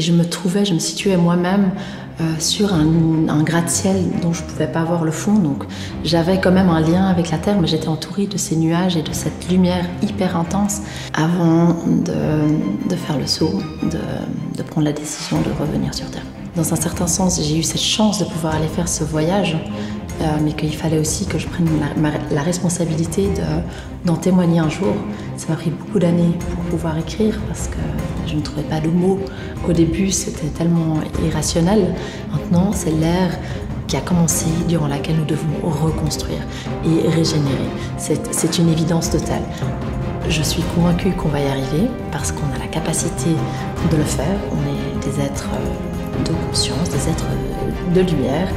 Et je me trouvais, je me situais moi-même euh, sur un, gratte-ciel dont je ne pouvais pas voir le fond. Donc j'avais quand même un lien avec la Terre, mais j'étais entourée de ces nuages et de cette lumière hyper intense avant de, faire le saut, de, prendre la décision de revenir sur Terre. Dans un certain sens, j'ai eu cette chance de pouvoir aller faire ce voyage, euh, mais qu'il fallait aussi que je prenne la, responsabilité d'en témoigner un jour. Ça m'a pris beaucoup d'années pour pouvoir écrire parce que je ne trouvais pas de mots. Au début, c'était tellement irrationnel. Maintenant, c'est l'ère qui a commencé, durant laquelle nous devons reconstruire et régénérer. C'est une évidence totale. Je suis convaincue qu'on va y arriver parce qu'on a la capacité de le faire. On est des êtres de conscience, des êtres de lumière.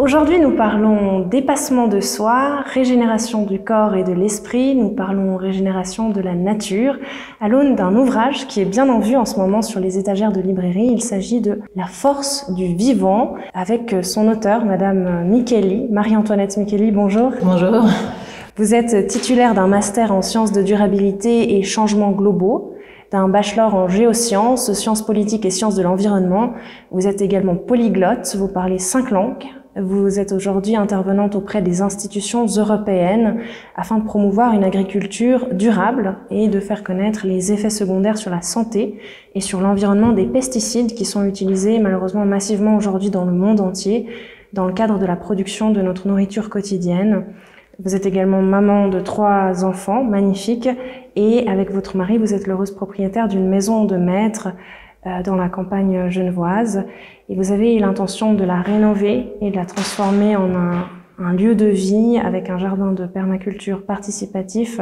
Aujourd'hui, nous parlons dépassement de soi, régénération du corps et de l'esprit, nous parlons régénération de la nature, à l'aune d'un ouvrage qui est bien en vue en ce moment sur les étagères de librairie. Il s'agit de La force du vivant, avec son auteur, Madame Micheli, Marie-Antoinette Micheli, bonjour. Bonjour. Vous êtes titulaire d'un master en sciences de durabilité et changements globaux d'un bachelor en géosciences, sciences politiques et sciences de l'environnement. Vous êtes également polyglotte, vous parlez cinq langues, vous êtes aujourd'hui intervenante auprès des institutions européennes afin de promouvoir une agriculture durable et de faire connaître les effets secondaires sur la santé et sur l'environnement des pesticides qui sont utilisés malheureusement massivement aujourd'hui dans le monde entier dans le cadre de la production de notre nourriture quotidienne. Vous êtes également maman de trois enfants magnifiques et avec votre mari, vous êtes l'heureuse propriétaire d'une maison de maître dans la campagne genevoise. Et vous avez l'intention de la rénover et de la transformer en un, un, lieu de vie avec un jardin de permaculture participatif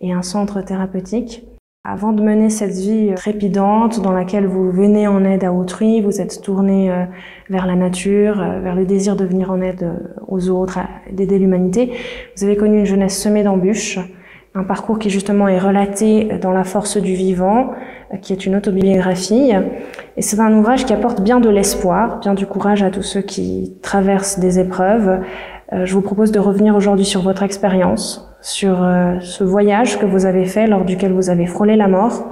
et un centre thérapeutique. Avant de mener cette vie trépidante dans laquelle vous venez en aide à autrui, vous êtes tourné euh, vers la nature, euh, vers le désir de venir en aide aux autres, d'aider l'humanité, vous avez connu une jeunesse semée d'embûches, un parcours qui justement est relaté dans La force du vivant, qui est une autobiographie. Et c'est un ouvrage qui apporte bien de l'espoir, bien du courage à tous ceux qui traversent des épreuves. Euh, je vous propose de revenir aujourd'hui sur votre expérience, sur euh, ce voyage que vous avez fait lors duquel vous avez frôlé la mort,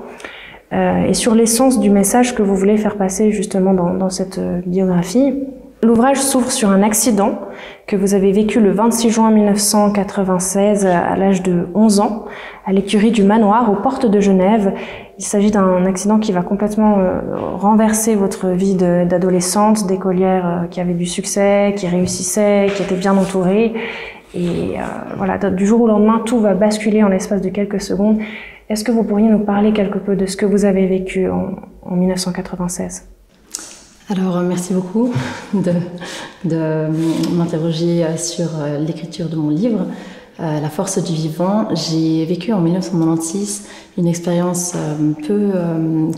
euh, et sur l'essence du message que vous voulez faire passer justement dans, dans cette biographie. L'ouvrage s'ouvre sur un accident que vous avez vécu le 26 juin 1996 à l'âge de 11 ans à l'écurie du manoir aux portes de Genève. Il s'agit d'un accident qui va complètement euh, renverser votre vie d'adolescente, d'écolière euh, qui avait du succès, qui réussissait, qui était bien entourée. Et euh, voilà, du jour au lendemain, tout va basculer en l'espace de quelques secondes. Est-ce que vous pourriez nous parler quelque peu de ce que vous avez vécu en, en 1996 alors, merci beaucoup de, m'interroger euh, sur euh, l'écriture de mon livre. Euh, la force du vivant, j'ai vécu en 1996 une expérience peu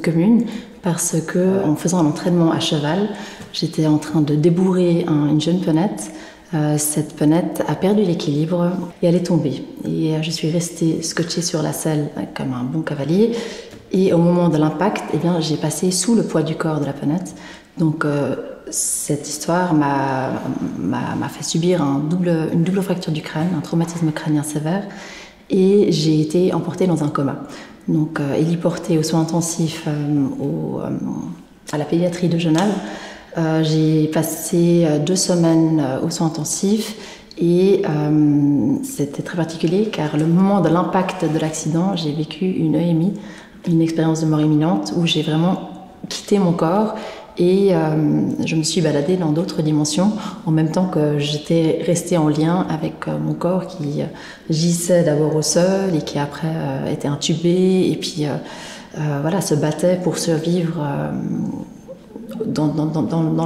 commune parce que en faisant un entraînement à cheval, j'étais en train de débourrer une jeune penette. cette penette a perdu l'équilibre et elle est tombée. Et je suis restée scotchée sur la selle comme un bon cavalier. Et au moment de l'impact, eh j'ai passé sous le poids du corps de la penette. Donc euh, cette histoire m'a fait subir double, une double fracture du crâne, un traumatisme crânien sévère, et j'ai été emportée dans un coma. Donc euh, héliportée aux soins intensifs euh, au, à la pédiatrie de Genève. j'ai passé deux semaines aux soins intensifs et c'était très particulier car le moment de l'impact de l'accident, j'ai vécu une EMI, une expérience de mort imminente où j'ai vraiment quitté mon corps et euh, je me suis baladée dans d'autres dimensions en même temps que j'étais restée en lien avec euh, mon corps qui euh, gissait d'abord au sol et qui après était intubé et puis voilà, se battait pour survivre dans,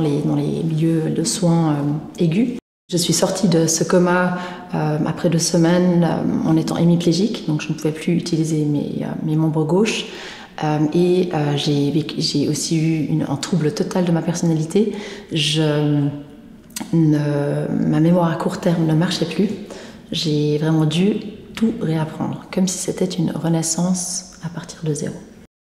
les, dans les milieux de soins aigus. Je suis sortie de ce coma après deux semaines en étant hémiplégique, donc je ne pouvais plus utiliser mes, mes membres gauches. Euh, et euh, j'ai aussi eu un trouble total de ma personnalité. Ma mémoire à court terme ne marchait plus. J'ai vraiment dû tout réapprendre, comme si c'était une renaissance à partir de zéro.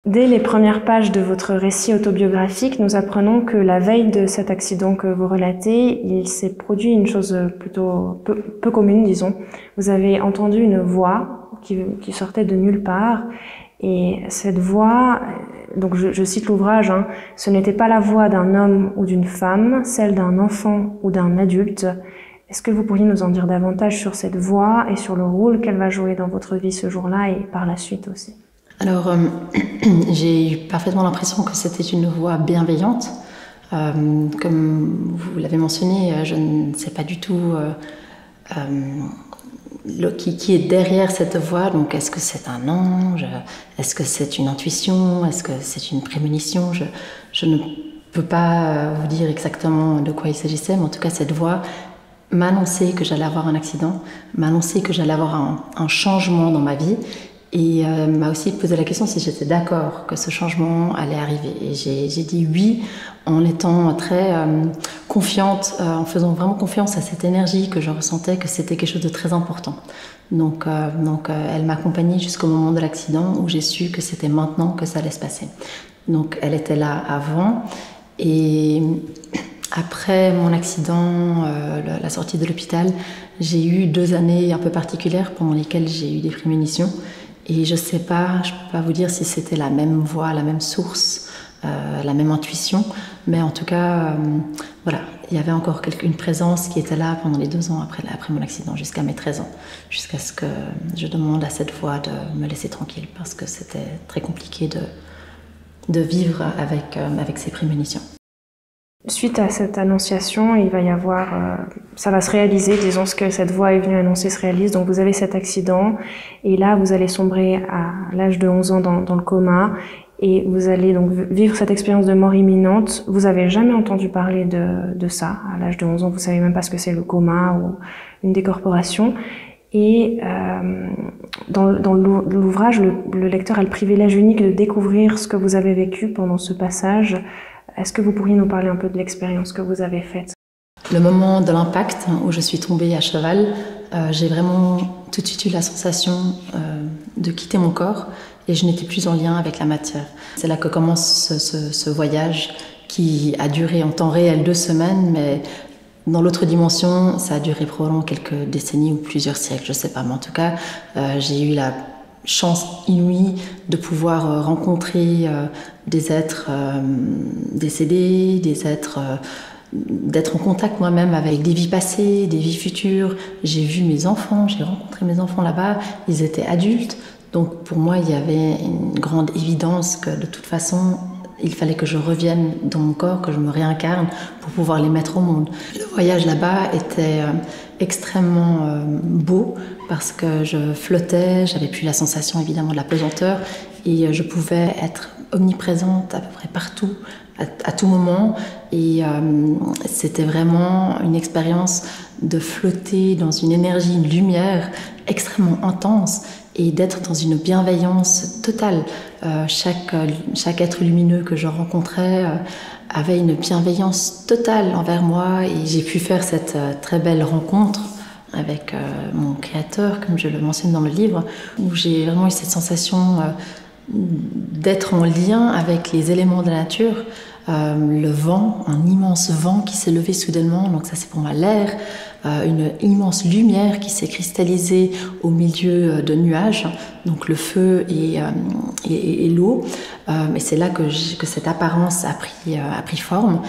Dès les premières pages de votre récit autobiographique, nous apprenons que la veille de cet accident que vous relatez, il s'est produit une chose plutôt peu, commune, disons. Vous avez entendu une voix qui sortait de nulle part. Et cette voix, donc je, cite l'ouvrage, hein, ce n'était pas la voix d'un homme ou d'une femme, celle d'un enfant ou d'un adulte. Est-ce que vous pourriez nous en dire davantage sur cette voix et sur le rôle qu'elle va jouer dans votre vie ce jour-là et par la suite aussi? Alors, euh, j'ai eu parfaitement l'impression que c'était une voix bienveillante. Euh, comme vous l'avez mentionné, euh, je ne sais pas du tout qui, est derrière cette voix. Donc, est-ce que c'est un ange Est-ce que c'est une intuition Est-ce que c'est une prémonition je, ne peux pas vous dire exactement de quoi il s'agissait, mais en tout cas, cette voix m'a annoncé que j'allais avoir un accident, m'a annoncé que j'allais avoir un, changement dans ma vie et euh, m'a aussi posé la question si j'étais d'accord que ce changement allait arriver. Et j'ai dit oui en étant très euh, confiante, euh, en faisant vraiment confiance à cette énergie que je ressentais, que c'était quelque chose de très important. Donc, euh, elle m'accompagnait jusqu'au moment de l'accident où j'ai su que c'était maintenant que ça allait se passer. Donc elle était là avant et après mon accident, la sortie de l'hôpital, j'ai eu deux années un peu particulières pendant lesquelles j'ai eu des prémunitions. Et je ne sais pas, je ne peux pas vous dire si c'était la même voix, la même source, euh, la même intuition, mais en tout cas, euh, voilà, il y avait encore une présence qui était là pendant les deux ans après, mon accident, jusqu'à mes 13 ans, jusqu'à ce que je demande à cette voix de me laisser tranquille, parce que c'était très compliqué de, vivre avec, euh, avec ces prémunitions. Suite à cette annonciation, il va y avoir, euh, ça va se réaliser, disons ce que cette voix est venue annoncer se réalise. Donc vous avez cet accident et là vous allez sombrer à l'âge de 11 ans dans, le coma et vous allez donc vivre cette expérience de mort imminente. Vous avez jamais entendu parler de, ça à l'âge de 11 ans. Vous savez même pas ce que c'est le coma ou une décorporation. Et euh, dans, l'ouvrage, le lecteur a le privilège unique de découvrir ce que vous avez vécu pendant ce passage est-ce que vous pourriez nous parler un peu de l'expérience que vous avez faite? Le moment de l'impact où je suis tombée à cheval, euh, j'ai vraiment tout de suite eu la sensation euh, de quitter mon corps et je n'étais plus en lien avec la matière. C'est là que commence ce, ce, ce, voyage qui a duré en temps réel deux semaines, mais dans l'autre dimension, ça a duré probablement quelques décennies ou plusieurs siècles, je ne sais pas. Mais en tout cas, euh, j'ai eu la chance inouïe de pouvoir euh, rencontrer euh, des êtres euh, décédés, des êtres d'être en contact moi-même avec des vies passées, des vies futures. J'ai vu mes enfants, j'ai rencontré mes enfants là-bas, ils étaient adultes. Donc pour moi, il y avait une grande évidence que de toute façon, il fallait que je revienne dans mon corps, que je me réincarne pour pouvoir les mettre au monde. Le voyage là-bas était extrêmement beau parce que je flottais, j'avais plus la sensation évidemment de la pesanteur et je pouvais être omniprésente à peu près partout, à, tout moment. Et euh, c'était vraiment une expérience de flotter dans une énergie, une lumière extrêmement intense et d'être dans une bienveillance totale. Euh, chaque, chaque être lumineux que je rencontrais euh, avait une bienveillance totale envers moi et j'ai pu faire cette euh, très belle rencontre avec euh, mon créateur, comme je le mentionne dans le livre, où j'ai vraiment eu cette sensation euh, d'être en lien avec les éléments de la nature. Euh, le vent, un immense vent qui s'est levé soudainement, donc ça c'est pour moi l'air, euh, une immense lumière qui s'est cristallisée au milieu de nuages, donc le feu et, euh, l'eau. et c'est là que, cette apparence a pris, forme.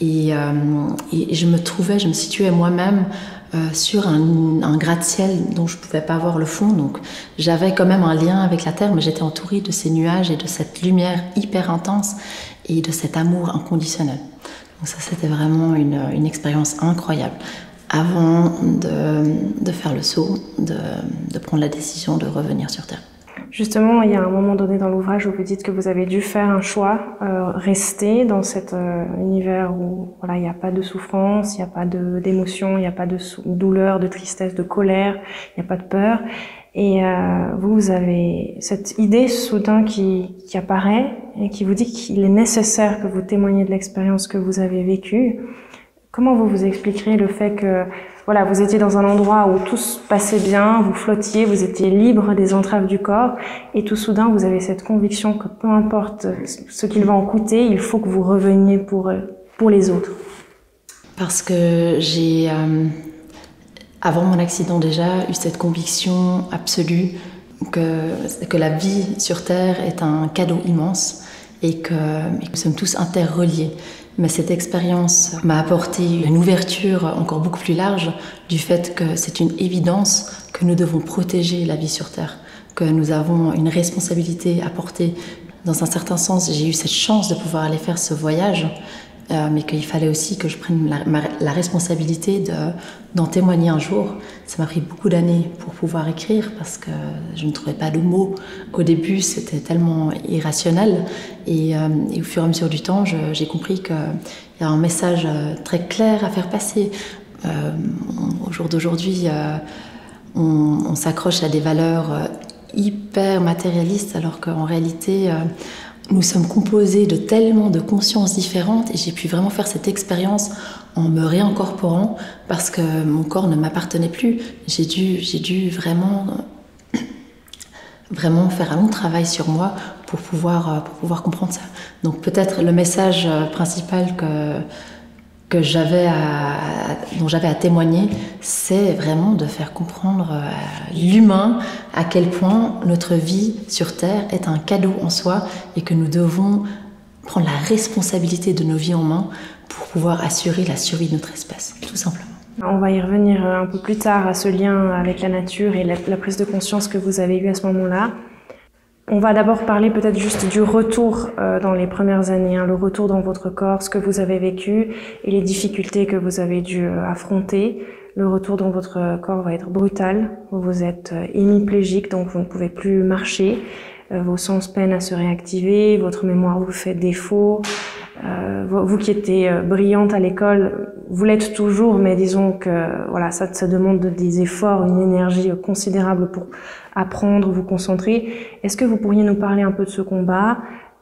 Et, je me trouvais, je me situais moi-même euh, sur un, gratte-ciel dont je ne pouvais pas voir le fond. Donc j'avais quand même un lien avec la Terre, mais j'étais entourée de ces nuages et de cette lumière hyper intense et de cet amour inconditionnel. Donc ça, c'était vraiment une, expérience incroyable. Avant de, faire le saut, de prendre la décision de revenir sur Terre. Justement, il y a un moment donné dans l'ouvrage où vous dites que vous avez dû faire un choix, euh, rester dans cet euh, univers où voilà, il n'y a pas de souffrance, il n'y a pas d'émotion, il n'y a pas de douleur, de tristesse, de colère, il n'y a pas de peur. Et euh, vous avez cette idée soudain qui, qui apparaît et qui vous dit qu'il est nécessaire que vous témoigniez de l'expérience que vous avez vécue. Comment vous vous expliquerez le fait que voilà, vous étiez dans un endroit où tout se passait bien, vous flottiez, vous étiez libre des entraves du corps, et tout soudain, vous avez cette conviction que peu importe ce qu'il va en coûter, il faut que vous reveniez pour, pour les autres. Parce que j'ai, euh, avant mon accident déjà, eu cette conviction absolue que, que la vie sur Terre est un cadeau immense et que, nous sommes tous interreliés. Mais cette expérience m'a apporté une ouverture encore beaucoup plus large du fait que c'est une évidence que nous devons protéger la vie sur Terre, que nous avons une responsabilité à porter. Dans un certain sens, j'ai eu cette chance de pouvoir aller faire ce voyage euh, mais qu'il fallait aussi que je prenne la, responsabilité d'en témoigner un jour. Ça m'a pris beaucoup d'années pour pouvoir écrire parce que je ne trouvais pas de mots. Au début, c'était tellement irrationnel. Et, euh, au fur et à mesure du temps, j'ai compris qu'il y a un message euh, très clair à faire passer. au jour d'aujourd'hui, on, on s'accroche à des valeurs hyper matérialistes alors qu'en réalité, nous sommes composés de tellement de consciences différentes et j'ai pu vraiment faire cette expérience en me réincorporant parce que mon corps ne m'appartenait plus. J'ai dû, j'ai dû vraiment, vraiment faire un long travail sur moi pour pouvoir, pour pouvoir comprendre ça. Donc peut-être le message principal que, que j'avais dont j'avais à témoigner, c'est vraiment de faire comprendre à l'humain à quel point notre vie sur Terre est un cadeau en soi et que nous devons prendre la responsabilité de nos vies en main pour pouvoir assurer la survie de notre espèce, tout simplement. On va y revenir un peu plus tard à ce lien avec la nature et la prise de conscience que vous avez eue à ce moment-là. On va d'abord parler peut-être juste du retour euh, dans les premières années, hein, le retour dans votre corps, ce que vous avez vécu et les difficultés que vous avez dû euh, affronter. Le retour dans votre corps va être brutal. Vous êtes euh, hémiplégique, donc vous ne pouvez plus marcher. vos sens peinent à se réactiver, votre mémoire vous fait défaut. Vous qui étiez brillante à l'école, vous l'êtes toujours, mais disons que voilà, ça, ça demande des efforts, une énergie considérable pour apprendre, vous concentrer. Est-ce que vous pourriez nous parler un peu de ce combat?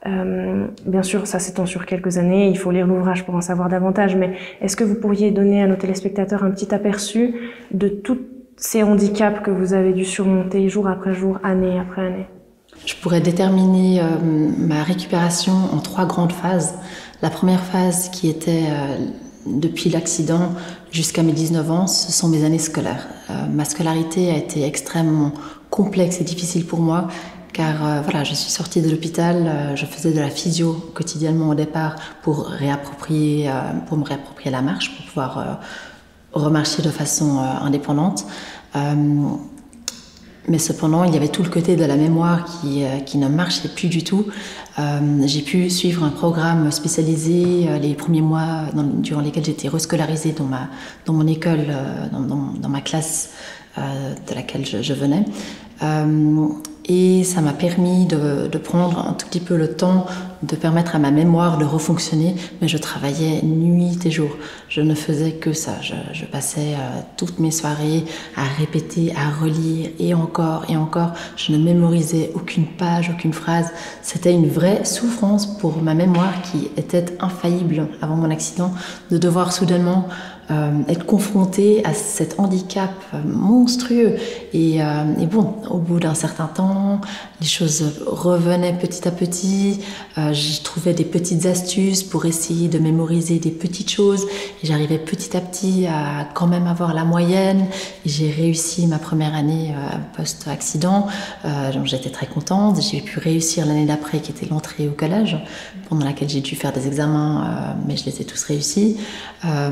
Euh, bien sûr, ça s'étend sur quelques années, il faut lire l'ouvrage pour en savoir davantage, mais est-ce que vous pourriez donner à nos téléspectateurs un petit aperçu de tous ces handicaps que vous avez dû surmonter jour après jour, année après année? Je pourrais déterminer euh, ma récupération en trois grandes phases. La première phase qui était euh, depuis l'accident jusqu'à mes 19 ans, ce sont mes années scolaires. ma scolarité a été extrêmement complexe et difficile pour moi car euh, voilà, je suis sortie de l'hôpital, euh, je faisais de la physio quotidiennement au départ pour réapproprier, euh, pour me réapproprier la marche, pour pouvoir remarcher de façon indépendante. Mais cependant, il y avait tout le côté de la mémoire qui, qui ne marchait plus du tout. j'ai pu suivre un programme spécialisé les premiers mois durant lesquels j'étais rescolarisée dans, ma, dans mon école, dans, dans, ma classe euh, de laquelle je, venais. Euh, et ça m'a permis de, prendre un tout petit peu le temps de permettre à ma mémoire de refonctionner, mais je travaillais nuit et jour. Je ne faisais que ça. Je, je passais euh, toutes mes soirées à répéter, à relire, et encore et encore. Je ne mémorisais aucune page, aucune phrase. C'était une vraie souffrance pour ma mémoire qui était infaillible avant mon accident, de devoir soudainement euh, être confronté à cet handicap euh, monstrueux. Et, euh, et bon, au bout d'un certain temps, les choses revenaient petit à petit. Euh, J'y trouvais des petites astuces pour essayer de mémoriser des petites choses. Et j'arrivais petit à petit à quand même avoir la moyenne. J'ai réussi ma première année post-accident. J'étais très contente. J'ai pu réussir l'année d'après, qui était l'entrée au collège, pendant laquelle j'ai dû faire des examens, mais je les ai tous réussis.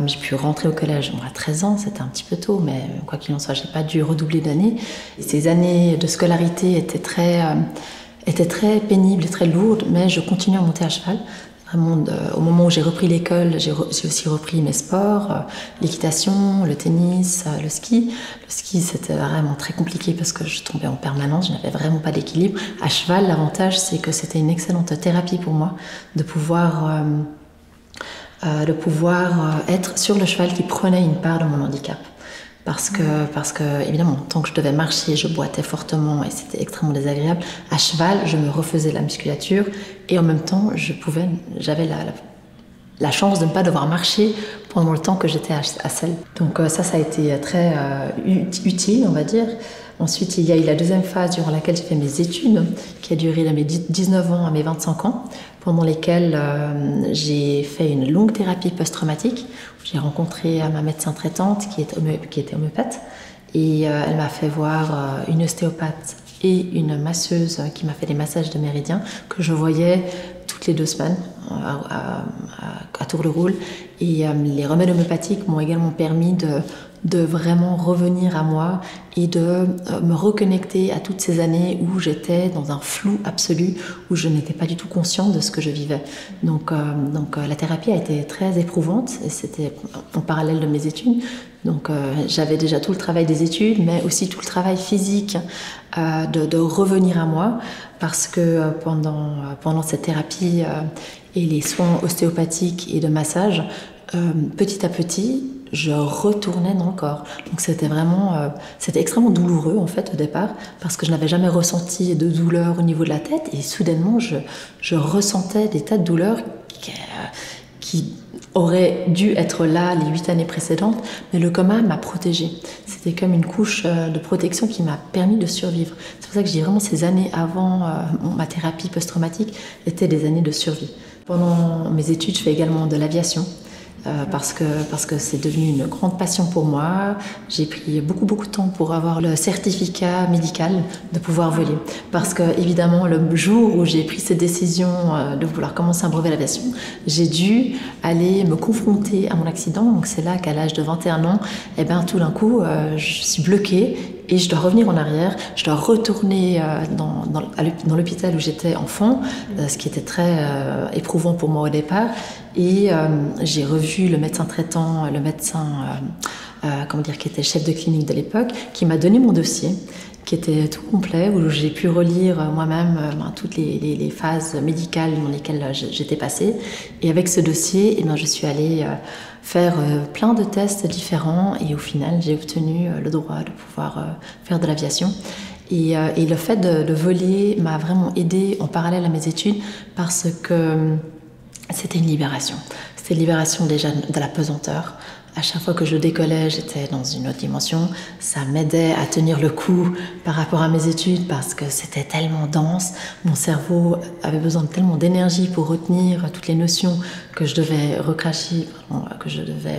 j'ai pu rentrer collège à 13 ans, c'était un petit peu tôt, mais quoi qu'il en soit, j'ai pas dû redoubler d'années. Ces années de scolarité étaient très, euh, étaient très pénibles et très lourdes, mais je continuais à monter à cheval. Vraiment, au moment où j'ai repris l'école, j'ai aussi repris mes sports, euh, l'équitation, le tennis, euh, le ski. Le ski, c'était vraiment très compliqué parce que je tombais en permanence, je n'avais vraiment pas d'équilibre. À cheval, l'avantage, c'est que c'était une excellente thérapie pour moi de pouvoir euh, de pouvoir euh, être sur le cheval qui prenait une part de mon handicap. Parce que, parce que, évidemment, tant que je devais marcher, je boitais fortement et c'était extrêmement désagréable. À cheval, je me refaisais la musculature et en même temps, je pouvais, j'avais la, la, chance de ne pas devoir marcher pendant le temps que j'étais à, à selle. Donc euh, ça, ça a été très utile, on va dire. Ensuite, il y a eu la deuxième phase durant laquelle j'ai fait mes études, qui a duré de mes 19 ans à mes 25 ans, pendant lesquelles euh, j'ai fait une longue thérapie post-traumatique. J'ai rencontré ma médecin traitante qui, était homéopathe et euh, elle m'a fait voir euh, une ostéopathe et une masseuse qui m'a fait des massages de méridien que je voyais toutes les deux semaines à, tour de rôle. Et les remèdes homéopathiques m'ont également permis de de vraiment revenir à moi et de euh, me reconnecter à toutes ces années où j'étais dans un flou absolu, où je n'étais pas du tout consciente de ce que je vivais. Donc, euh, donc euh, la thérapie a été très éprouvante et c'était en parallèle de mes études. Donc j'avais déjà tout le travail des études, mais aussi tout le travail physique de, de, revenir à moi, parce que pendant, pendant cette thérapie et les soins ostéopathiques et de massage, petit à petit, je retournais dans le corps. Donc c'était vraiment, euh, c'était extrêmement douloureux en fait au départ parce que je n'avais jamais ressenti de douleur au niveau de la tête et soudainement je, je ressentais des tas de douleurs euh, qui auraient dû être là les huit années précédentes, mais le coma m'a protégée. C'était comme une couche euh, de protection qui m'a permis de survivre. C'est pour ça que je dis vraiment ces années avant ma thérapie post-traumatique étaient des années de survie. Pendant mes études, je fais également de l'aviation. Euh, parce que parce que c'est devenu une grande passion pour moi. J'ai pris beaucoup beaucoup de temps pour avoir le certificat médical de pouvoir voler. Parce que évidemment le jour où j'ai pris cette décision euh, de vouloir commencer un brevet d'aviation, j'ai dû aller me confronter à mon accident. Donc c'est là qu'à l'âge de 21 ans, eh ben tout d'un coup, euh, je suis bloquée et je dois revenir en arrière, je dois retourner dans, dans l'hôpital où j'étais enfant, ce qui était très éprouvant pour moi au départ. Et euh, j'ai revu le médecin traitant, le médecin, euh, euh, comment dire, qui était chef de clinique de l'époque, qui m'a donné mon dossier qui était tout complet, où j'ai pu relire moi-même ben, toutes les, phases médicales dans lesquelles j'étais passée. Et avec ce dossier, eh ben, je suis allée faire plein de tests différents et au final, j'ai obtenu le droit de pouvoir faire de l'aviation. Et, le fait de, de voler m'a vraiment aidé en parallèle à mes études parce que c'était une libération. C'était une libération déjà de la pesanteur. À chaque fois que je décollais, j'étais dans une autre dimension. Ça m'aidait à tenir le coup par rapport à mes études parce que c'était tellement dense. Mon cerveau avait besoin de tellement d'énergie pour retenir toutes les notions que je devais recracher, que je devais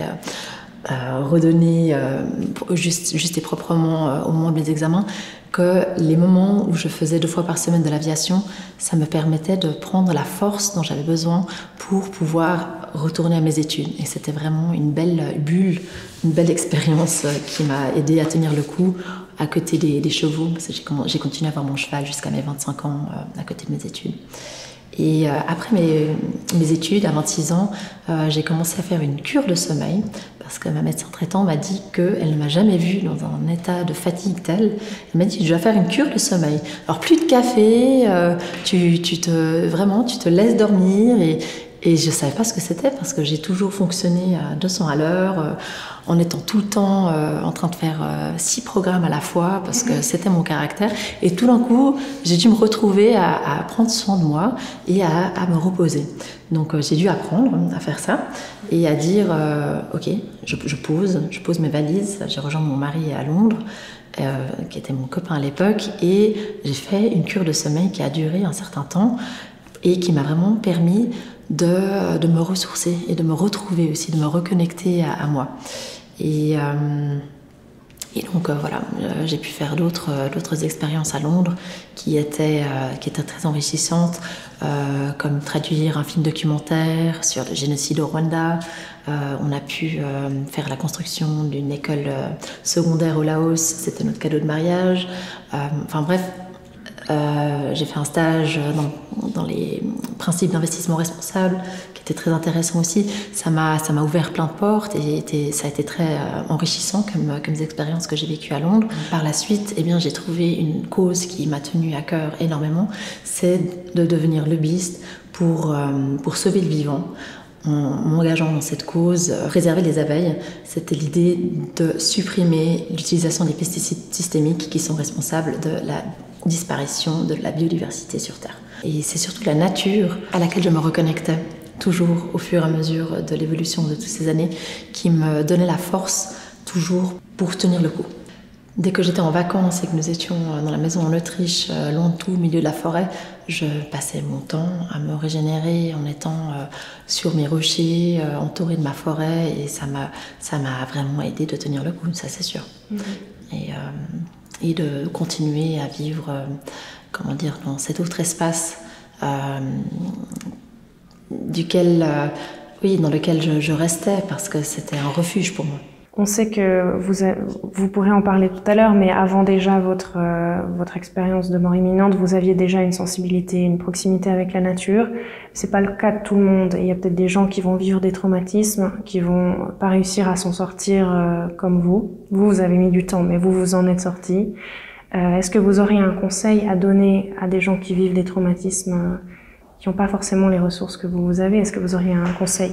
euh, redonner euh, juste, et proprement euh, au moment de mes examens, que les moments où je faisais deux fois par semaine de l'aviation, ça me permettait de prendre la force dont j'avais besoin pour pouvoir retourner à mes études. Et c'était vraiment une belle bulle, une belle expérience qui m'a aidé à tenir le coup à côté des, chevaux. J'ai continué à avoir mon cheval jusqu'à mes 25 ans à côté de mes études. Et euh, après mes, mes, études, à 26 ans, euh, j'ai commencé à faire une cure de sommeil parce que ma médecin traitant m'a dit qu'elle ne m'a jamais vue dans un état de fatigue tel. Elle m'a dit tu dois faire une cure de sommeil. Alors plus de café, euh, tu, tu, te vraiment tu te laisses dormir et, et je ne savais pas ce que c'était parce que j'ai toujours fonctionné à 200 à l'heure, euh, en étant tout le temps euh, en train de faire euh, six programmes à la fois parce que c'était mon caractère. Et tout d'un coup, j'ai dû me retrouver à, prendre soin de moi et à, me reposer. Donc j'ai dû apprendre à faire ça et à dire ok, je, je, pose, je pose mes valises. J'ai rejoint mon mari à Londres. qui était mon copain à l'époque, et j'ai fait une cure de sommeil qui a duré un certain temps et qui m'a vraiment permis de, me ressourcer et de me retrouver aussi, de me reconnecter à, moi. Et, euh, donc euh, voilà, euh, j'ai pu faire d'autres d'autres expériences à Londres qui étaient, qui étaient très enrichissantes, comme traduire un film documentaire sur le génocide au Rwanda. on a pu faire la construction d'une école secondaire au Laos, c'était notre cadeau de mariage. enfin bref, euh, j'ai fait un stage dans, les principes d'investissement responsable qui était très intéressant aussi. Ça m'a, ouvert plein de portes et ça a été très euh, enrichissant comme, comme expériences que j'ai vécues à Londres. Par la suite, eh bien, j'ai trouvé une cause qui m'a tenu à cœur énormément, c'est de devenir lobbyiste pour, euh, sauver le vivant en m'engageant dans cette cause, préserver les abeilles, c'était l'idée de supprimer l'utilisation des pesticides systémiques qui sont responsables de la disparition de la biodiversité sur Terre. Et c'est surtout la nature à laquelle je me reconnectais toujours au fur et à mesure de l'évolution de toutes ces années qui me donnait la force toujours pour tenir le coup. Dès que j'étais en vacances et que nous étions dans la maison en Autriche, euh, loin de tout, au milieu de la forêt, je passais mon temps à me régénérer en étant euh, sur mes rochers, euh, entourée de ma forêt, et ça m'a, ça m'a vraiment aidé de tenir le coup, ça c'est sûr. Et et de continuer à vivre, comment dire, dans cet autre espace duquel, oui, dans lequel je restais parce que c'était un refuge pour moi. On sait que vous, vous pourrez en parler tout à l'heure, mais avant déjà votre, euh, votre expérience de mort imminente, vous aviez déjà une sensibilité, une proximité avec la nature. C'est pas le cas de tout le monde. Il y a peut-être des gens qui vont vivre des traumatismes, qui vont pas réussir à s'en sortir euh, comme vous. Vous, vous avez mis du temps, mais vous, vous en êtes sorti. Euh, Est-ce que vous auriez un conseil à donner à des gens qui vivent des traumatismes, qui n'ont pas forcément les ressources que vous avez? Est-ce que vous auriez un conseil?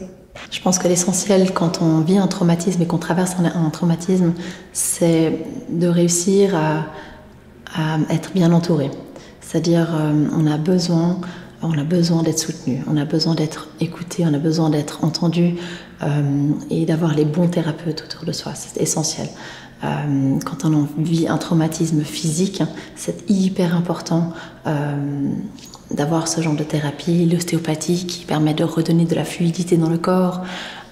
Je pense que l'essentiel quand on vit un traumatisme et qu'on traverse un, traumatisme, c'est de réussir à, être bien entouré. C'est-à-dire, euh, on a besoin, on a besoin d'être soutenu, on a besoin d'être écouté, on a besoin d'être entendu euh, et d'avoir les bons thérapeutes autour de soi. C'est essentiel. Euh, quand on vit un traumatisme physique, c'est hyper important d'avoir ce genre de thérapie, l'ostéopathie qui permet de redonner de la fluidité dans le corps,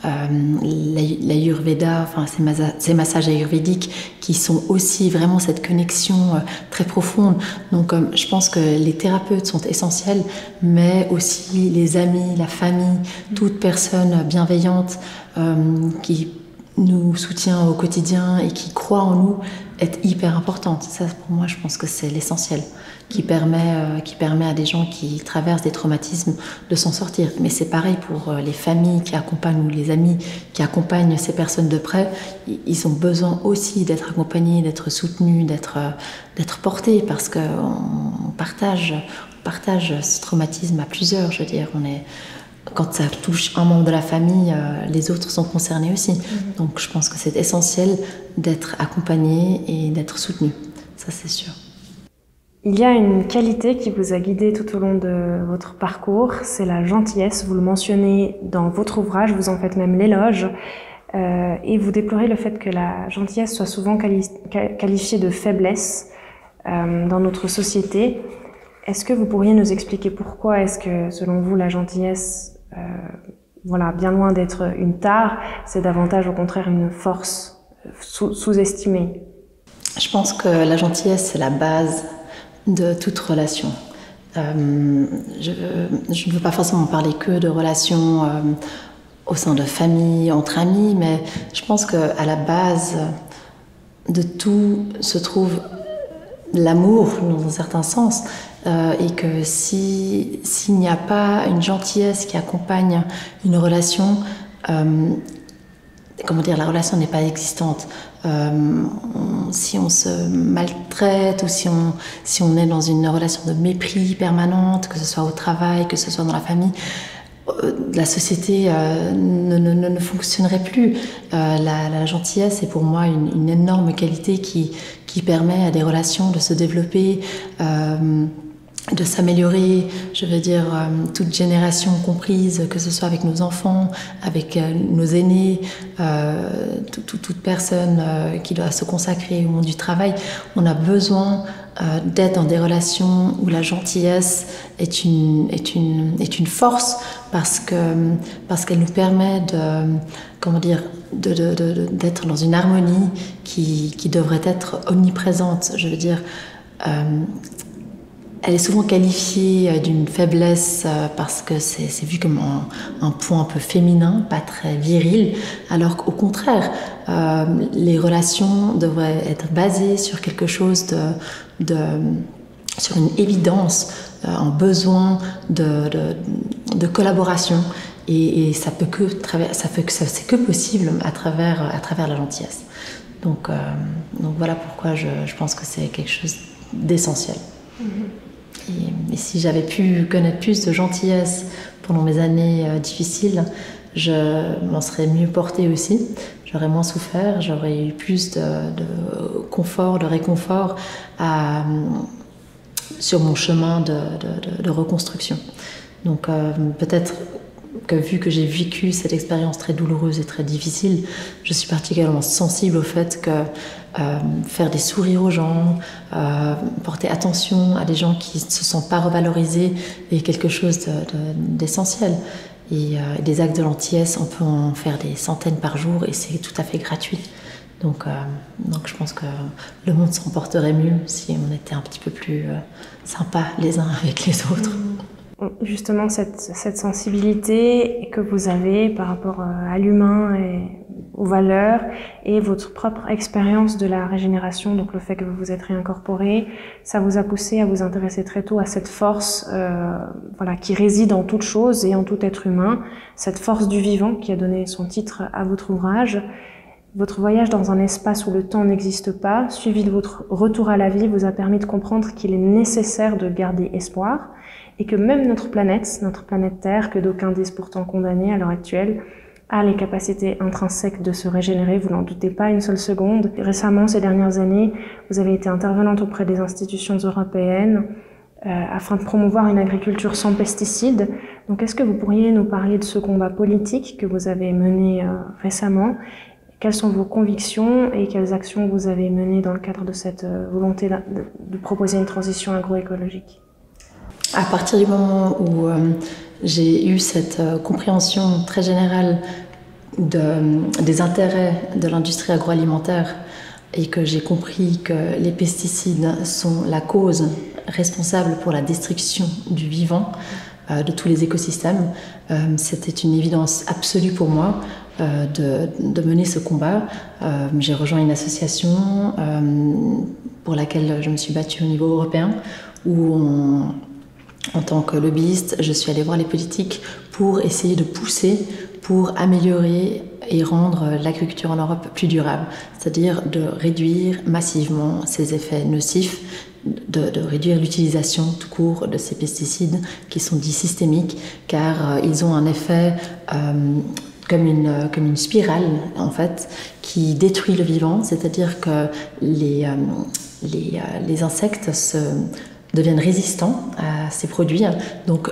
euh, l'ayurveda, enfin ces, massages ayurvédiques qui sont aussi vraiment cette connexion euh, très profonde. Donc euh, je pense que les thérapeutes sont essentiels, mais aussi les amis, la famille, toute personne bienveillante qui nous soutient au quotidien et qui croit en nous est hyper importante. Ça, pour moi, je pense que c'est l'essentiel qui permet, euh, qui permet à des gens qui traversent des traumatismes de s'en sortir. Mais c'est pareil pour euh, les familles qui accompagnent ou les amis qui accompagnent ces personnes de près. Ils ont besoin aussi d'être accompagnés, d'être soutenus, d'être euh, d'être portés parce qu'on partage, on partage ce traumatisme à plusieurs. Je veux dire, on est quand ça touche un membre de la famille, les autres sont concernés aussi. Mm-hmm. Donc je pense que c'est essentiel d'être accompagné et d'être soutenu. Ça, c'est sûr. Il y a une qualité qui vous a guidé tout au long de votre parcours, c'est la gentillesse. Vous le mentionnez dans votre ouvrage, vous en faites même l'éloge. Euh, et vous déplorez le fait que la gentillesse soit souvent qualifiée de faiblesse euh, dans notre société. Est-ce que vous pourriez nous expliquer pourquoi est-ce que, selon vous, la gentillesse, euh, voilà, bien loin d'être une tare, c'est davantage au contraire une force sous-estimée Je pense que la gentillesse, c'est la base de toute relation. Euh, je, ne veux pas forcément parler que de relations euh, au sein de famille, entre amis, mais je pense qu'à la base de tout se trouve l'amour dans un certain sens. Euh, et que s'il n'y a pas une gentillesse qui accompagne une relation, comment dire, la relation n'est pas existante. Euh, si on se maltraite ou si on, si on est dans une relation de mépris permanente, que ce soit au travail, que ce soit dans la famille, euh, la société euh, ne, ne, ne, fonctionnerait plus. La, la, gentillesse est pour moi une, une, énorme qualité qui, qui permet à des relations de se développer de s'améliorer, je veux dire, euh, toute génération comprise, que ce soit avec nos enfants, avec euh, nos aînés, euh, toute personne qui doit se consacrer au monde du travail, on a besoin d'être dans des relations où la gentillesse est une, est une, est une force parce que parce qu'elle nous permet de comment dire d'être dans une harmonie qui, qui devrait être omniprésente. Je veux dire, elle est souvent qualifiée euh, d'une faiblesse euh, parce que c'est vu comme un, point un peu féminin, pas très viril, alors qu'au contraire, euh, les relations devraient être basées sur quelque chose de, sur une évidence, un besoin de, collaboration. Et, ça peut que ça fait que c'est que possible à travers à travers la gentillesse. Donc, donc voilà pourquoi je, je pense que c'est quelque chose d'essentiel. Mm-hmm. Et, si j'avais pu connaître plus de gentillesse pendant mes années euh, difficiles, je m'en serais mieux portée aussi. J'aurais moins souffert, j'aurais eu plus de, confort, de réconfort sur mon chemin de, reconstruction. Donc euh, peut-être vu que j'ai vécu cette expérience très douloureuse et très difficile, je suis particulièrement sensible au fait que euh, faire des sourires aux gens, euh, porter attention à des gens qui ne se sentent pas revalorisés est quelque chose d'essentiel. Et euh, des actes de gentillesse, on peut en faire des centaines par jour et c'est tout à fait gratuit. Donc, donc je pense que le monde s'en porterait mieux si on était un petit peu plus sympa les uns avec les autres. Justement, cette, cette sensibilité que vous avez par rapport à l'humain et aux valeurs et votre propre expérience de la régénération, donc le fait que vous vous êtes réincorporé, ça vous a poussé à vous intéresser très tôt à cette force euh, voilà, qui réside en toute chose et en tout être humain, cette force du vivant qui a donné son titre à votre ouvrage. Votre voyage dans un espace où le temps n'existe pas, suivi de votre retour à la vie, vous a permis de comprendre qu'il est nécessaire de garder espoir et que même notre planète, notre planète Terre, que d'aucuns disent pourtant condamnée à l'heure actuelle, a les capacités intrinsèques de se régénérer, vous n'en doutez pas une seule seconde. Récemment, ces dernières années, vous avez été intervenante auprès des institutions européennes euh, afin de promouvoir une agriculture sans pesticides. Donc est-ce que vous pourriez nous parler de ce combat politique que vous avez mené euh, récemment? Quelles sont vos convictions et quelles actions vous avez menées dans le cadre de cette euh, volonté de, de, proposer une transition agroécologique? À partir du moment où j'ai eu cette euh, compréhension très générale des intérêts de l'industrie agroalimentaire et que j'ai compris que les pesticides sont la cause responsable pour la destruction du vivant, euh, de tous les écosystèmes, euh, c'était une évidence absolue pour moi de, de, mener ce combat. j'ai rejoint une association pour laquelle je me suis battue au niveau européen, où on, en tant que lobbyiste, je suis allée voir les politiques pour essayer de pousser pour améliorer et rendre l'agriculture en Europe plus durable, c'est-à-dire de réduire massivement ses effets nocifs, de, réduire l'utilisation tout court de ces pesticides qui sont dits systémiques, car euh, ils ont un effet euh, comme une, comme une spirale en fait qui détruit le vivant, c'est-à-dire que euh, les insectes se deviennent résistants à ces produits. Donc,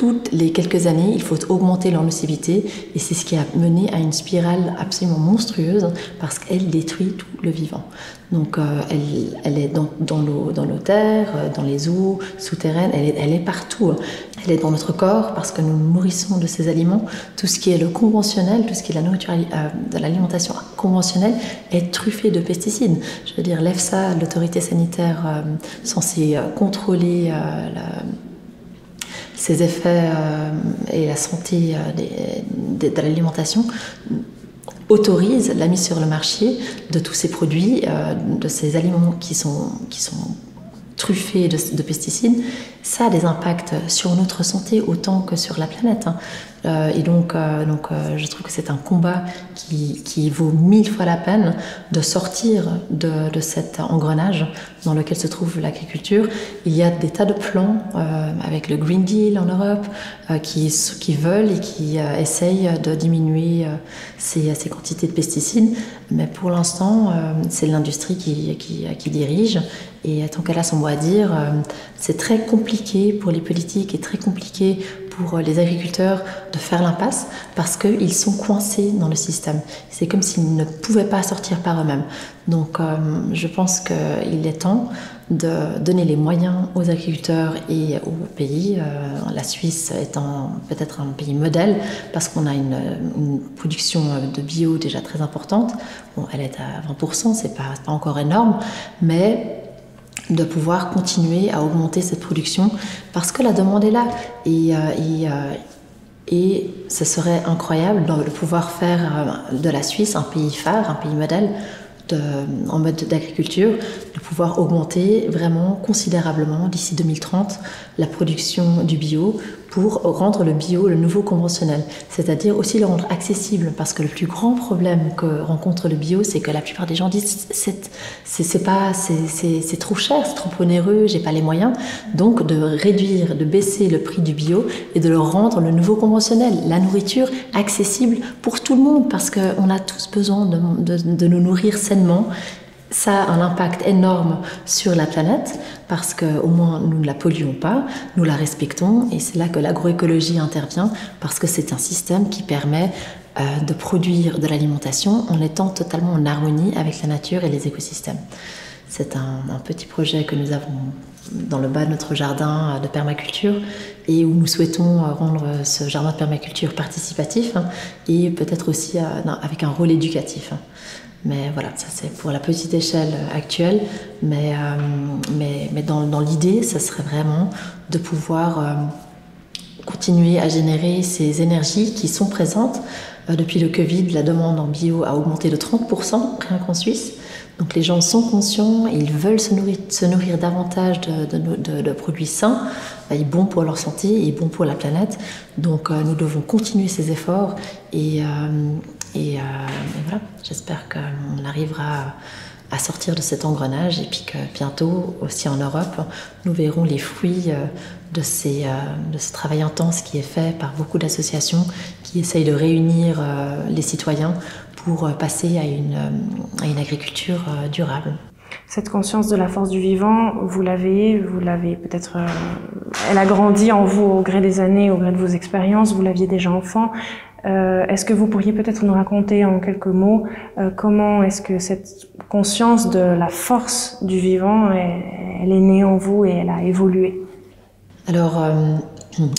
toutes les quelques années, il faut augmenter leur nocivité et c'est ce qui a mené à une spirale absolument monstrueuse parce qu'elle détruit tout le vivant. Donc euh, elle, est dans, l'eau, dans nos terres, euh, dans les eaux souterraines, elle est, partout. Elle est dans notre corps parce que nous nourrissons de ces aliments. Tout ce qui est le conventionnel, tout ce qui est la nourriture, euh, de l'alimentation conventionnelle est truffé de pesticides. Je veux dire, l'EFSA, l'autorité sanitaire censée contrôler la ses effets euh, et la santé euh, de l'alimentation autorise la mise sur le marché de tous ces produits, euh, de ces aliments qui sont, qui sont truffés de, pesticides, ça a des impacts sur notre santé autant que sur la planète. Euh, et donc, euh, donc euh, je trouve que c'est un combat qui, vaut mille fois la peine de sortir de, de, cet engrenage dans lequel se trouve l'agriculture. Il y a des tas de plans avec le Green Deal en Europe qui, qui veulent et qui essayent de diminuer ces, ces, quantités de pesticides. Mais pour l'instant, c'est l'industrie qui, qui, dirige. Et tant qu'elle a son mot à dire, c'est très compliqué pour les politiques et très compliqué pour les agriculteurs de faire l'impasse parce qu'ils sont coincés dans le système. C'est comme s'ils ne pouvaient pas sortir par eux-mêmes. Donc euh, je pense qu'il est temps de donner les moyens aux agriculteurs et aux pays. Euh, la Suisse étant peut-être un pays modèle parce qu'on a une, une, production de bio déjà très importante. Bon, elle est à 20%, c'est pas, pas encore énorme, mais de pouvoir continuer à augmenter cette production parce que la demande est là. Et, euh, et, euh, et ce serait incroyable de pouvoir faire euh, de la Suisse un pays phare, un pays modèle en mode d'agriculture, de pouvoir augmenter vraiment considérablement d'ici 2030 la production du bio pour rendre le bio le nouveau conventionnel, c'est-à-dire aussi le rendre accessible, parce que le plus grand problème que rencontre le bio, c'est que la plupart des gens disent c'est pas c'est trop cher, c'est trop onéreux, j'ai pas les moyens, donc de réduire, de baisser le prix du bio et de le rendre le nouveau conventionnel, la nourriture accessible pour tout le monde, parce qu'on a tous besoin de, de, de nous nourrir sainement ça a un impact énorme sur la planète parce qu'au moins nous ne la polluons pas, nous la respectons et c'est là que l'agroécologie intervient parce que c'est un système qui permet euh, de produire de l'alimentation en étant totalement en harmonie avec la nature et les écosystèmes. C'est un, petit projet que nous avons dans le bas de notre jardin de permaculture et où nous souhaitons rendre ce jardin de permaculture participatif hein, et peut-être aussi euh, avec un rôle éducatif. Mais voilà, ça c'est pour la petite échelle actuelle. Mais, mais, mais dans, dans l'idée, ça serait vraiment de pouvoir continuer à générer ces énergies qui sont présentes. depuis le Covid, la demande en bio a augmenté de 30%, rien qu'en Suisse. Donc les gens sont conscients, ils veulent se nourrir, se nourrir davantage de, produits sains, et bons pour leur santé et bons pour la planète. Donc euh, nous devons continuer ces efforts et, euh, euh, et, voilà, j'espère qu'on arrivera à sortir de cet engrenage et puis que bientôt aussi en Europe, nous verrons les fruits de, ces, de ce travail intense qui est fait par beaucoup d'associations qui essayent de réunir les citoyens pour euh, passer à une, euh, agriculture euh, durable. Cette conscience de la force du vivant, vous l'avez, vous l'avez peut-être, elle a grandi en vous au gré des années, au gré de vos expériences. Vous l'aviez déjà enfant. Euh, est-ce que vous pourriez peut-être nous raconter en quelques mots comment est-ce que cette conscience de la force du vivant, elle, est née en vous et elle a évolué? Alors,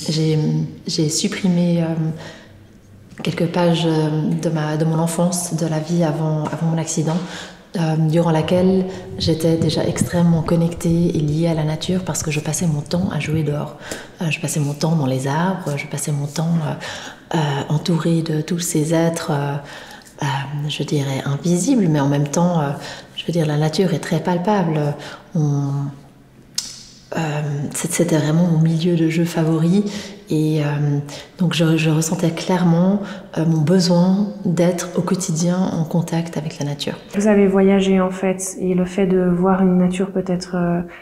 j'ai supprimé quelques pages euh, de, ma, de mon enfance, de la vie avant, avant mon accident, euh, durant laquelle j'étais déjà extrêmement connectée et liée à la nature parce que je passais mon temps à jouer dehors. Euh, je passais mon temps dans les arbres, je passais mon temps entourée de tous ces êtres, je dirais, invisibles, mais en même temps, je veux dire, la nature est très palpable. Euh, c'était vraiment mon milieu de jeu favori et euh, donc je, ressentais clairement euh, mon besoin d'être au quotidien en contact avec la nature. Vous avez voyagé en fait et le fait de voir une nature peut-être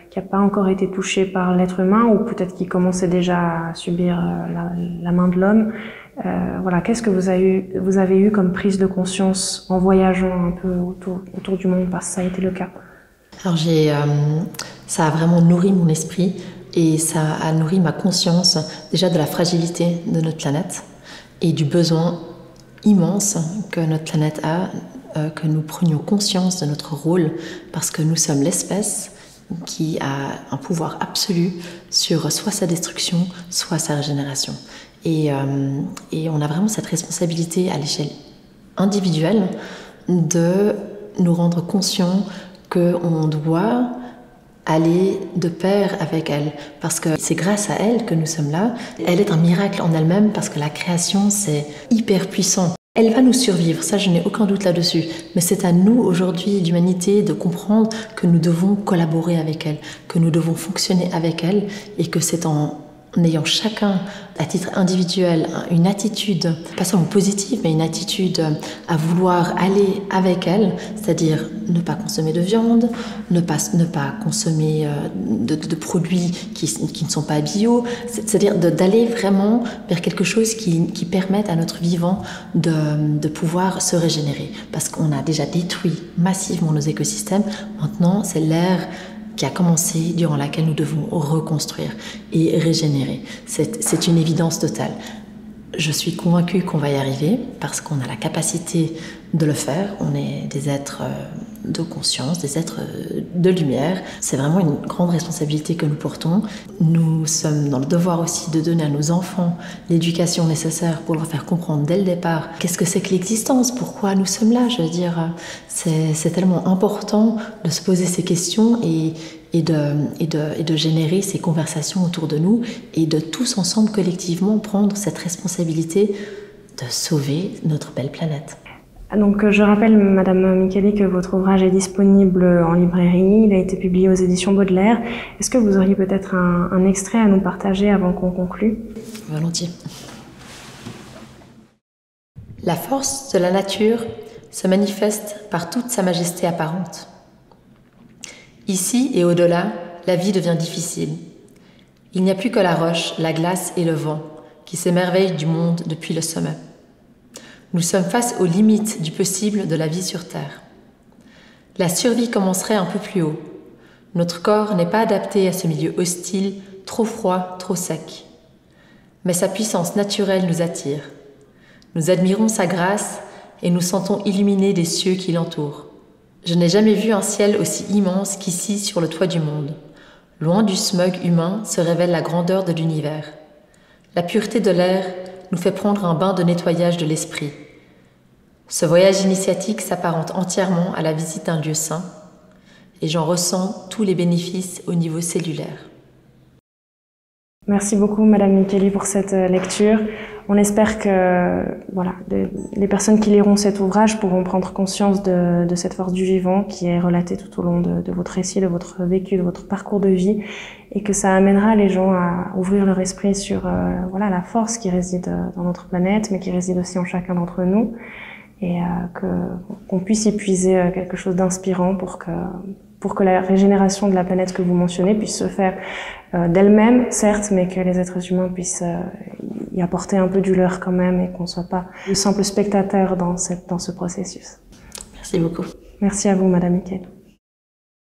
qui n'a pas encore été touchée par l'être humain ou peut-être qui commençait déjà à subir la, main de l'homme. voilà, qu'est-ce que vous avez, eu, vous avez eu comme prise de conscience en voyageant un peu autour, autour du monde? Parce que ça a été le cas alors j'ai, euh, ça a vraiment nourri mon esprit et ça a nourri ma conscience déjà de la fragilité de notre planète et du besoin immense que notre planète a, euh, que nous prenions conscience de notre rôle parce que nous sommes l'espèce qui a un pouvoir absolu sur soit sa destruction, soit sa régénération. Et, euh, et on a vraiment cette responsabilité à l'échelle individuelle de nous rendre conscients qu'on doit aller de pair avec elle, parce que c'est grâce à elle que nous sommes là. Elle est un miracle en elle-même, parce que la création, c'est hyper puissant. Elle va nous survivre, ça je n'ai aucun doute là-dessus, mais c'est à nous aujourd'hui, l'humanité, de comprendre que nous devons collaborer avec elle, que nous devons fonctionner avec elle, et que c'est en en ayant chacun, à titre individuel, une attitude, pas seulement positive, mais une attitude à vouloir aller avec elle, c'est-à-dire ne pas consommer de viande, ne pas, ne pas consommer euh, de, produits qui, qui, ne sont pas bio, c'est-à-dire d'aller vraiment vers quelque chose qui, qui permette à notre vivant de, de pouvoir se régénérer. Parce qu'on a déjà détruit massivement nos écosystèmes, maintenant c'est l'ère qui a commencé, durant laquelle nous devons reconstruire et régénérer. C'est une évidence totale. Je suis convaincue qu'on va y arriver parce qu'on a la capacité de le faire. On est des êtres euh, de conscience, des êtres euh, de lumière. C'est vraiment une grande responsabilité que nous portons. Nous sommes dans le devoir aussi de donner à nos enfants l'éducation nécessaire pour leur faire comprendre dès le départ qu'est-ce que c'est que l'existence, pourquoi nous sommes là. Je veux dire, c'est tellement important de se poser ces questions et, de générer ces conversations autour de nous et de tous ensemble collectivement prendre cette responsabilité de sauver notre belle planète. Donc, euh, je rappelle, Madame Micheli, que votre ouvrage est disponible en librairie. Il a été publié aux éditions Baudelaire. Est-ce que vous auriez peut-être un, un, extrait à nous partager avant qu'on conclue? Volontiers. La force de la nature se manifeste par toute sa majesté apparente. Ici et au-delà, la vie devient difficile. Il n'y a plus que la roche, la glace et le vent qui s'émerveillent du monde depuis le sommet. Nous sommes face aux limites du possible de la vie sur Terre. La survie commencerait un peu plus haut. Notre corps n'est pas adapté à ce milieu hostile, trop froid, trop sec. Mais sa puissance naturelle nous attire. Nous admirons sa grâce et nous sentons illuminés des cieux qui l'entourent. Je n'ai jamais vu un ciel aussi immense qu'ici sur le toit du monde. Loin du smog humain se révèle la grandeur de l'univers. La pureté de l'air nous fait prendre un bain de nettoyage de l'esprit. Ce voyage initiatique s'apparente entièrement à la visite d'un lieu saint et j'en ressens tous les bénéfices au niveau cellulaire. Merci beaucoup, Madame Micheli, pour cette euh, lecture. On espère que voilà, les personnes qui liront cet ouvrage pourront prendre conscience de, cette force du vivant qui est relatée tout au long de, votre récit, de votre vécu, de votre parcours de vie, et que ça amènera les gens à ouvrir leur esprit sur euh, voilà la force qui réside euh, dans notre planète, mais qui réside aussi en chacun d'entre nous, et euh, qu'on puisse y puiser quelque chose d'inspirant pour que pour que la régénération de la planète que vous mentionnez puisse se faire euh, d'elle-même, certes, mais que les êtres humains puissent euh, y apporter un peu du leur quand même et qu'on ne soit pas de simples spectateurs dans, cette, dans ce processus. Merci beaucoup. Merci à vous, Madame Miquel.